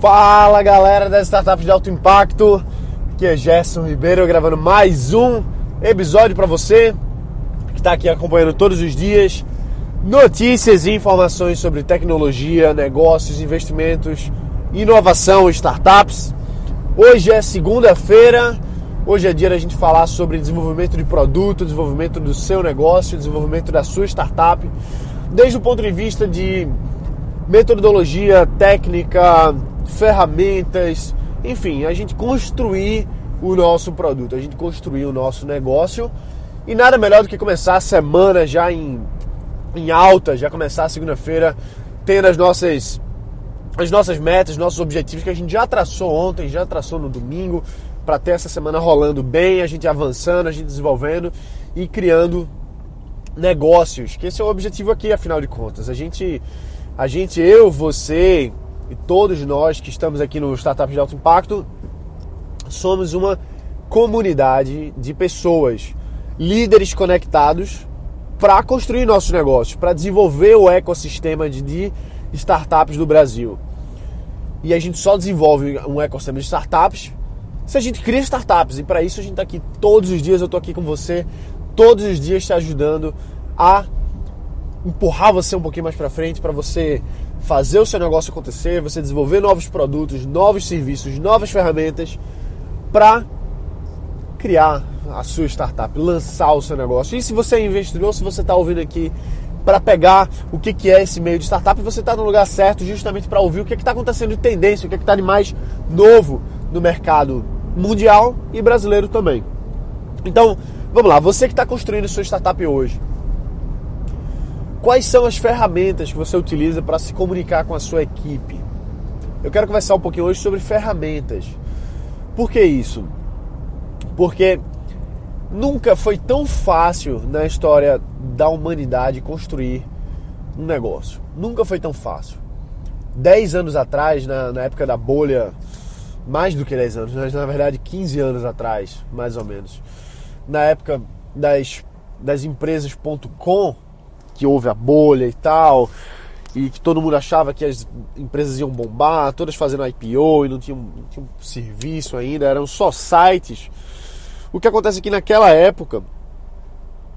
Fala galera das startups de alto impacto, aqui é Gerson Ribeiro gravando mais um episódio para você que está aqui acompanhando todos os dias notícias e informações sobre tecnologia, negócios, investimentos, inovação, startups. Hoje é segunda-feira, hoje é dia da gente falar sobre desenvolvimento de produto, desenvolvimento do seu negócio, desenvolvimento da sua startup, desde o ponto de vista de metodologia, técnica, ferramentas, enfim, a gente construir o nosso produto, a gente construir o nosso negócio. E nada melhor do que começar a semana já em, em alta, já começar a segunda-feira tendo as nossas as nossas metas, nossos objetivos que a gente já traçou ontem, já traçou no domingo, para ter essa semana rolando bem, a gente avançando, a gente desenvolvendo e criando negócios, que esse é o objetivo aqui, afinal de contas. A gente, a gente, eu, você, e todos nós que estamos aqui no Startup de Alto Impacto somos uma comunidade de pessoas, líderes conectados para construir nossos negócios, para desenvolver o ecossistema de startups do Brasil. E a gente só desenvolve um ecossistema de startups se a gente cria startups. E para isso a gente está aqui todos os dias. Eu estou aqui com você, todos os dias te ajudando a empurrar você um pouquinho mais para frente, para você fazer o seu negócio acontecer, você desenvolver novos produtos, novos serviços, novas ferramentas para criar a sua startup, lançar o seu negócio. E se você é investidor, se você está ouvindo aqui para pegar o que, que é esse meio de startup, você está no lugar certo justamente para ouvir o que está acontecendo de tendência, o que está de mais novo no mercado mundial e brasileiro também. Então, vamos lá, você que está construindo sua startup hoje, Quais são as ferramentas que você utiliza para se comunicar com a sua equipe? Eu quero conversar um pouquinho hoje sobre ferramentas. Por que isso? Porque nunca foi tão fácil na história da humanidade construir um negócio. Nunca foi tão fácil. Dez anos atrás, na, na época da bolha, mais do que 10 anos, mas na verdade 15 anos atrás, mais ou menos, na época das, das empresas.com, que houve a bolha e tal, e que todo mundo achava que as empresas iam bombar, todas fazendo IPO e não tinham, não tinham serviço ainda, eram só sites. O que acontece é que naquela época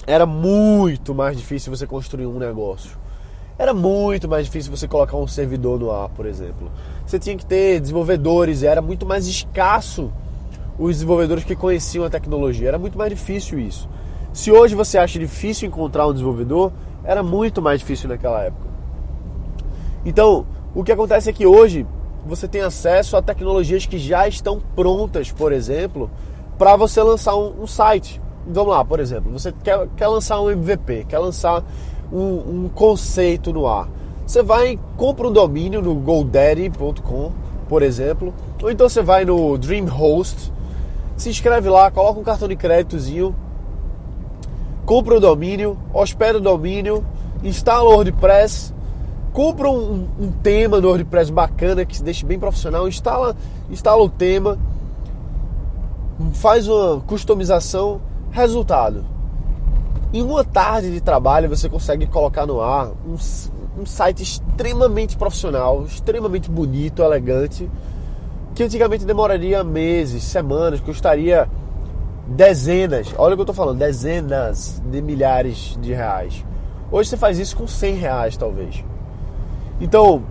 era muito mais difícil você construir um negócio. Era muito mais difícil você colocar um servidor no ar, por exemplo. Você tinha que ter desenvolvedores, era muito mais escasso os desenvolvedores que conheciam a tecnologia. Era muito mais difícil isso. Se hoje você acha difícil encontrar um desenvolvedor, era muito mais difícil naquela época. Então, o que acontece é que hoje você tem acesso a tecnologias que já estão prontas, por exemplo, para você lançar um, um, site. Vamos lá, por exemplo, você quer, quer lançar um MVP, quer lançar um, um conceito no ar. Você vai compra um domínio no GoDaddy.com, por exemplo, ou então você vai no DreamHost, se inscreve lá, coloca um cartão de créditozinho compra o domínio, hospeda o domínio, instala o WordPress, compra um, um, tema no WordPress bacana que se deixe bem profissional, instala, instala o tema, faz uma customização, resultado. Em uma tarde de trabalho você consegue colocar no ar um, um site extremamente profissional, extremamente bonito, elegante, que antigamente demoraria meses, semanas, custaria dezenas, olha o que eu estou falando, dezenas de milhares de reais. Hoje você faz isso com 100 reais, talvez. Então,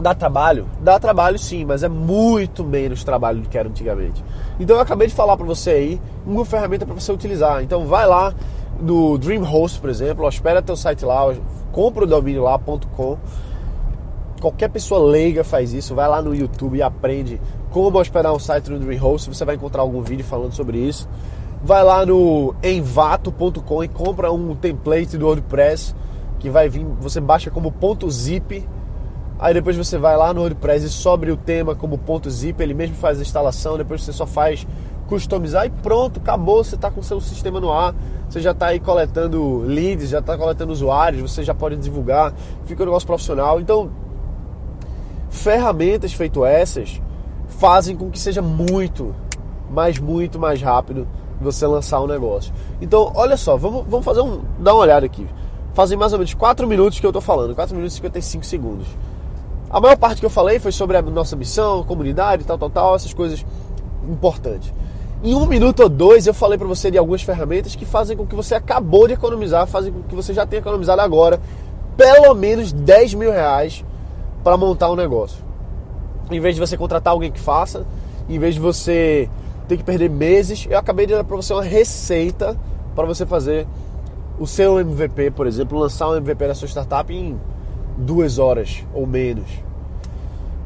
dá trabalho? Dá trabalho sim, mas é muito menos trabalho do que era antigamente. Então eu acabei de falar para você aí uma ferramenta para você utilizar. Então vai lá no DreamHost, por exemplo, hospeda teu site lá, compra o domínio lá.com. Qualquer pessoa leiga faz isso, vai lá no YouTube e aprende como hospedar um site no DreamHost, você vai encontrar algum vídeo falando sobre isso. Vai lá no envato.com e compra um template do WordPress que vai vir, você baixa como .zip. Aí depois você vai lá no WordPress e sobre o tema como .zip, ele mesmo faz a instalação, depois você só faz customizar e pronto, acabou, você está com seu sistema no ar, você já está aí coletando leads, já está coletando usuários, você já pode divulgar, fica um negócio profissional. Então, ferramentas feito essas fazem com que seja muito, mas muito mais rápido você lançar um negócio. Então, olha só, vamos, vamos fazer um. dar uma olhada aqui. Fazem mais ou menos 4 minutos que eu estou falando, 4 minutos e 55 segundos. A maior parte que eu falei foi sobre a nossa missão, comunidade, tal, tal, tal, essas coisas importantes. Em um minuto ou dois eu falei para você de algumas ferramentas que fazem com que você acabou de economizar, fazem com que você já tenha economizado agora pelo menos 10 mil reais para montar um negócio. Em vez de você contratar alguém que faça, em vez de você ter que perder meses, eu acabei de dar para você uma receita para você fazer o seu MVP, por exemplo, lançar um MVP da sua startup em duas horas ou menos.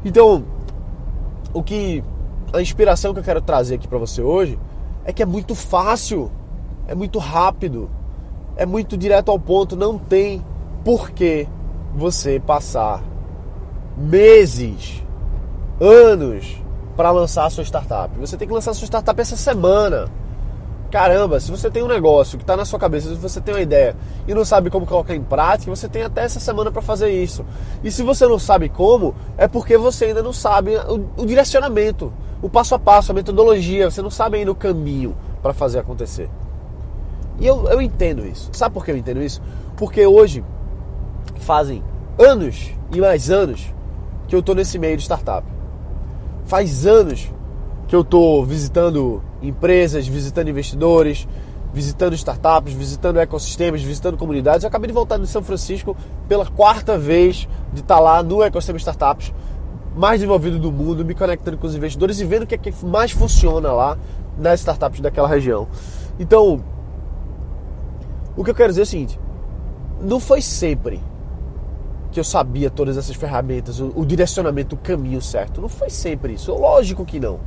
Então, o que a inspiração que eu quero trazer aqui para você hoje é que é muito fácil, é muito rápido, é muito direto ao ponto, não tem por que você passar meses, anos para lançar a sua startup. Você tem que lançar a sua startup essa semana caramba, se você tem um negócio que está na sua cabeça, se você tem uma ideia e não sabe como colocar em prática, você tem até essa semana para fazer isso. E se você não sabe como, é porque você ainda não sabe o, o direcionamento, o passo a passo, a metodologia, você não sabe ainda o caminho para fazer acontecer. E eu, eu entendo isso. Sabe por que eu entendo isso? Porque hoje fazem anos e mais anos que eu estou nesse meio de startup. Faz anos que eu estou visitando empresas, visitando investidores, visitando startups, visitando ecossistemas, visitando comunidades. Eu acabei de voltar de São Francisco pela quarta vez de estar lá no ecossistema startups mais desenvolvido do mundo, me conectando com os investidores e vendo o que, é que mais funciona lá nas startups daquela região. Então, o que eu quero dizer é o seguinte: não foi sempre que eu sabia todas essas ferramentas, o, o direcionamento, o caminho certo. Não foi sempre isso. Lógico que não.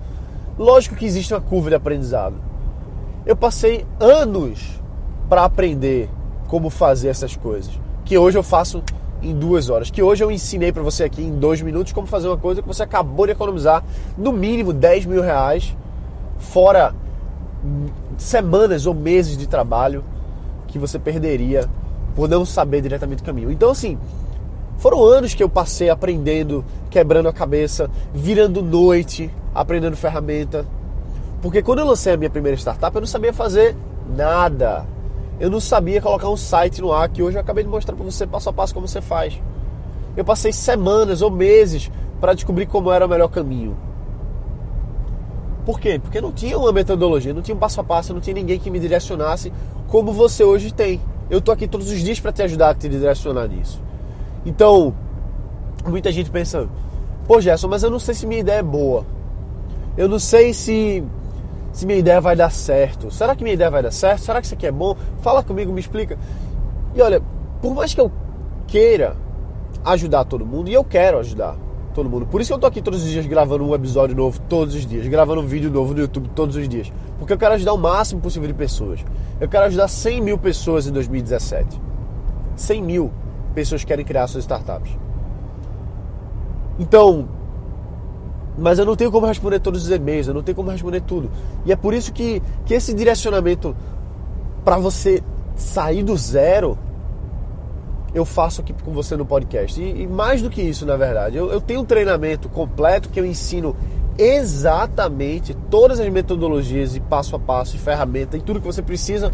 Lógico que existe uma curva de aprendizado. Eu passei anos para aprender como fazer essas coisas, que hoje eu faço em duas horas, que hoje eu ensinei para você aqui em dois minutos como fazer uma coisa que você acabou de economizar no mínimo 10 mil reais, fora semanas ou meses de trabalho que você perderia por não saber diretamente o caminho. Então, assim, foram anos que eu passei aprendendo, quebrando a cabeça, virando noite, aprendendo ferramenta. Porque quando eu lancei a minha primeira startup, eu não sabia fazer nada. Eu não sabia colocar um site no ar, que hoje eu acabei de mostrar para você passo a passo como você faz. Eu passei semanas ou meses para descobrir como era o melhor caminho. Por quê? Porque não tinha uma metodologia, não tinha um passo a passo, não tinha ninguém que me direcionasse como você hoje tem. Eu tô aqui todos os dias para te ajudar a te direcionar nisso. Então, muita gente pensa, pô Gerson, mas eu não sei se minha ideia é boa. Eu não sei se, se minha ideia vai dar certo. Será que minha ideia vai dar certo? Será que isso aqui é bom? Fala comigo, me explica. E olha, por mais que eu queira ajudar todo mundo, e eu quero ajudar todo mundo. Por isso eu tô aqui todos os dias gravando um episódio novo todos os dias, gravando um vídeo novo no YouTube todos os dias. Porque eu quero ajudar o máximo possível de pessoas. Eu quero ajudar 100 mil pessoas em 2017. 100 mil pessoas querem criar suas startups. Então, mas eu não tenho como responder todos os e-mails, eu não tenho como responder tudo. E é por isso que, que esse direcionamento para você sair do zero, eu faço aqui com você no podcast. E, e mais do que isso, na verdade, eu, eu tenho um treinamento completo que eu ensino exatamente todas as metodologias e passo a passo e ferramenta e tudo que você precisa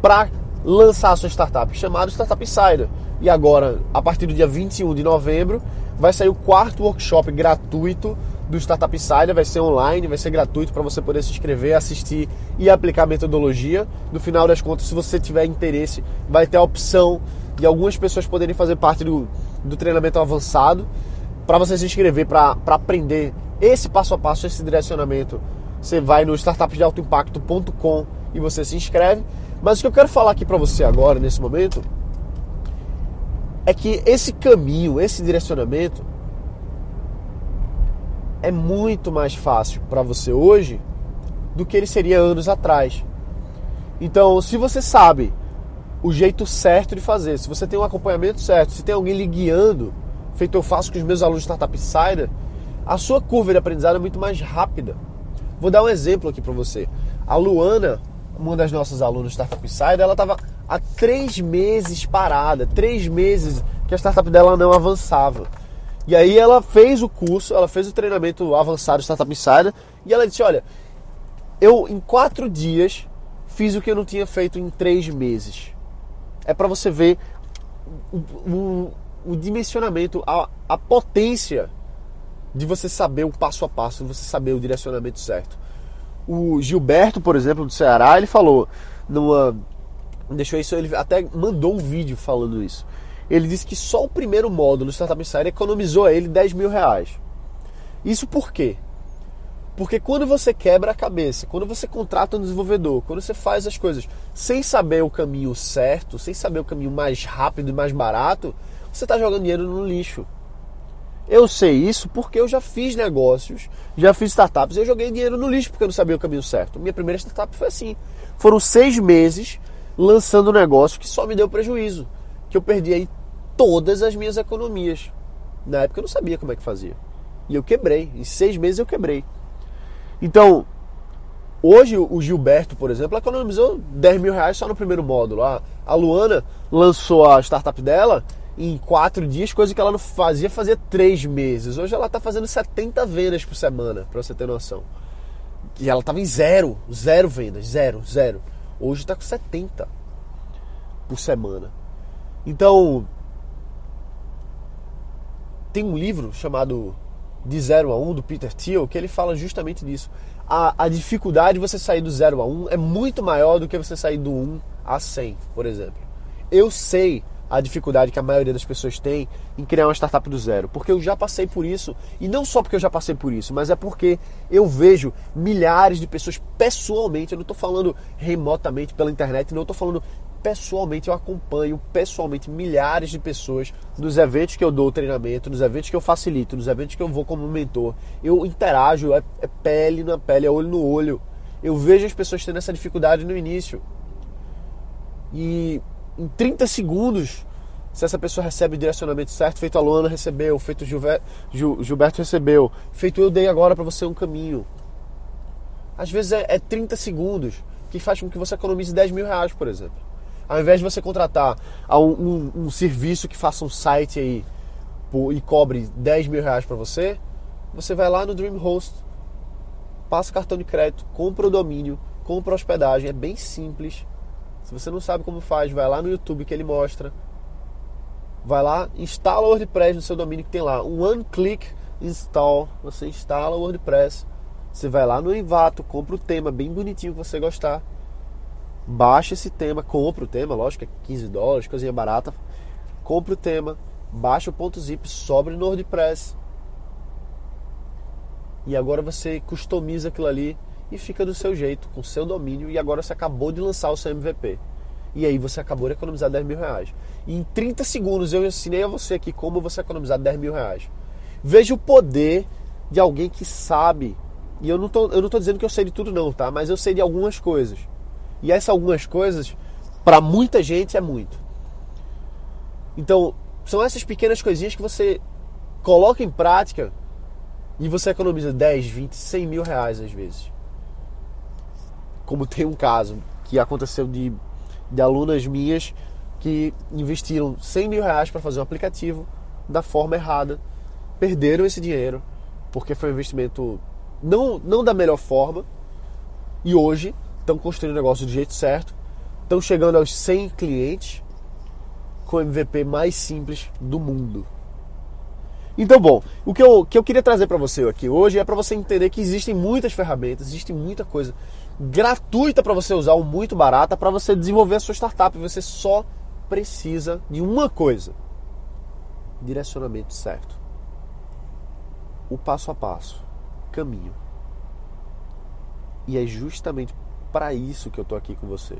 para lançar a sua startup, chamado Startup Insider. E agora, a partir do dia 21 de novembro, vai sair o quarto workshop gratuito do Startup Insider, vai ser online, vai ser gratuito para você poder se inscrever, assistir e aplicar a metodologia. No final das contas, se você tiver interesse, vai ter a opção de algumas pessoas poderem fazer parte do, do treinamento avançado para você se inscrever, para aprender esse passo a passo, esse direcionamento. Você vai no startupsdealtoimpacto.com e você se inscreve. Mas o que eu quero falar aqui para você agora, nesse momento, é que esse caminho, esse direcionamento é muito mais fácil para você hoje do que ele seria anos atrás. Então, se você sabe o jeito certo de fazer, se você tem um acompanhamento certo, se tem alguém lhe guiando, feito eu faço com os meus alunos de Startup Insider, a sua curva de aprendizado é muito mais rápida. Vou dar um exemplo aqui para você. A Luana, uma das nossas alunas de Startup Insider, ela estava há três meses parada, três meses que a startup dela não avançava. E aí ela fez o curso, ela fez o treinamento avançado Startup Insider e ela disse, olha, eu em quatro dias fiz o que eu não tinha feito em três meses. É para você ver o, o, o dimensionamento, a, a potência de você saber o passo a passo, de você saber o direcionamento certo. O Gilberto, por exemplo, do Ceará, ele falou numa. Deixou isso, ele até mandou um vídeo falando isso. Ele disse que só o primeiro módulo do Startup Insider economizou a ele 10 mil reais. Isso por quê? Porque quando você quebra a cabeça, quando você contrata um desenvolvedor, quando você faz as coisas sem saber o caminho certo, sem saber o caminho mais rápido e mais barato, você está jogando dinheiro no lixo. Eu sei isso porque eu já fiz negócios, já fiz startups eu joguei dinheiro no lixo porque eu não sabia o caminho certo. Minha primeira startup foi assim. Foram seis meses lançando um negócio que só me deu prejuízo. Que eu perdi aí todas as minhas economias. Na época eu não sabia como é que fazia. E eu quebrei. Em seis meses eu quebrei. Então, hoje o Gilberto, por exemplo, economizou 10 mil reais só no primeiro módulo. A, Luana lançou a startup dela em quatro dias, coisa que ela não fazia fazia três meses. Hoje ela está fazendo 70 vendas por semana, para você ter noção. E ela estava em zero, zero vendas, zero, zero. Hoje está com 70 por semana. Então, tem um livro chamado de 0 a 1 um, do Peter Thiel, que ele fala justamente disso. A, a dificuldade de você sair do 0 a 1 um é muito maior do que você sair do 1 um a 100, por exemplo. Eu sei a dificuldade que a maioria das pessoas tem em criar uma startup do zero, porque eu já passei por isso, e não só porque eu já passei por isso, mas é porque eu vejo milhares de pessoas pessoalmente, eu não estou falando remotamente pela internet, não estou falando pessoalmente, eu acompanho pessoalmente milhares de pessoas nos eventos que eu dou treinamento, nos eventos que eu facilito, nos eventos que eu vou como mentor. Eu interajo, é, é pele na pele, é olho no olho. Eu vejo as pessoas tendo essa dificuldade no início. E em 30 segundos, se essa pessoa recebe o direcionamento certo, feito a Luana recebeu, feito o Gilberto recebeu, feito eu dei agora para você um caminho. Às vezes é, é 30 segundos que faz com que você economize 10 mil reais, por exemplo. Ao invés de você contratar um, um, um serviço que faça um site aí e cobre 10 mil reais para você, você vai lá no DreamHost, passa cartão de crédito, compra o domínio, compra a hospedagem, é bem simples. Se você não sabe como faz, vai lá no YouTube que ele mostra. Vai lá, instala o WordPress no seu domínio que tem lá, um one click install, você instala o WordPress. Você vai lá no Envato, compra o tema bem bonitinho que você gostar baixa esse tema, compra o tema, lógico, é 15 dólares, coisinha barata. Compra o tema, baixa o ponto zip, sobre no WordPress. E agora você customiza aquilo ali e fica do seu jeito, com seu domínio. E agora você acabou de lançar o seu MVP. E aí você acabou de economizar 10 mil reais. E em 30 segundos eu ensinei a você aqui como você economizar 10 mil reais. Veja o poder de alguém que sabe. E eu não tô, eu não tô dizendo que eu sei de tudo não, tá? Mas eu sei de algumas coisas. E essas algumas coisas, para muita gente, é muito. Então, são essas pequenas coisinhas que você coloca em prática e você economiza 10, 20, 100 mil reais às vezes. Como tem um caso que aconteceu de, de alunas minhas que investiram 100 mil reais para fazer um aplicativo da forma errada, perderam esse dinheiro porque foi um investimento não, não da melhor forma e hoje estão construindo o negócio do jeito certo, estão chegando aos 100 clientes com o MVP mais simples do mundo. Então, bom, o que eu, que eu queria trazer para você aqui hoje é para você entender que existem muitas ferramentas, existe muita coisa gratuita para você usar ou muito barata para você desenvolver a sua startup. Você só precisa de uma coisa: direcionamento certo. O passo a passo, caminho. E é justamente para isso que eu tô aqui com você.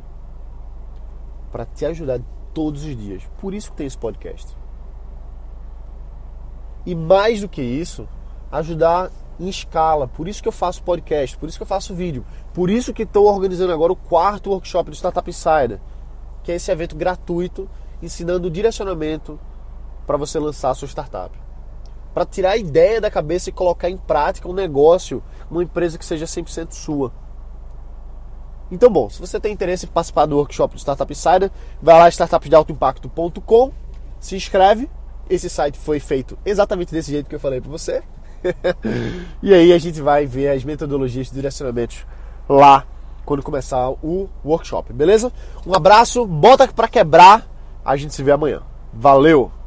Para te ajudar todos os dias. Por isso que tem esse podcast. E mais do que isso, ajudar em escala. Por isso que eu faço podcast, por isso que eu faço vídeo. Por isso que estou organizando agora o quarto workshop do Startup Insider, que é esse evento gratuito ensinando direcionamento para você lançar a sua startup. Para tirar a ideia da cabeça e colocar em prática um negócio, uma empresa que seja 100% sua. Então, bom, se você tem interesse em participar do workshop do Startup Insider, vai lá startupdealtoimpacto.com, se inscreve. Esse site foi feito exatamente desse jeito que eu falei para você. e aí a gente vai ver as metodologias de direcionamentos lá quando começar o workshop, beleza? Um abraço, bota para quebrar. A gente se vê amanhã. Valeu!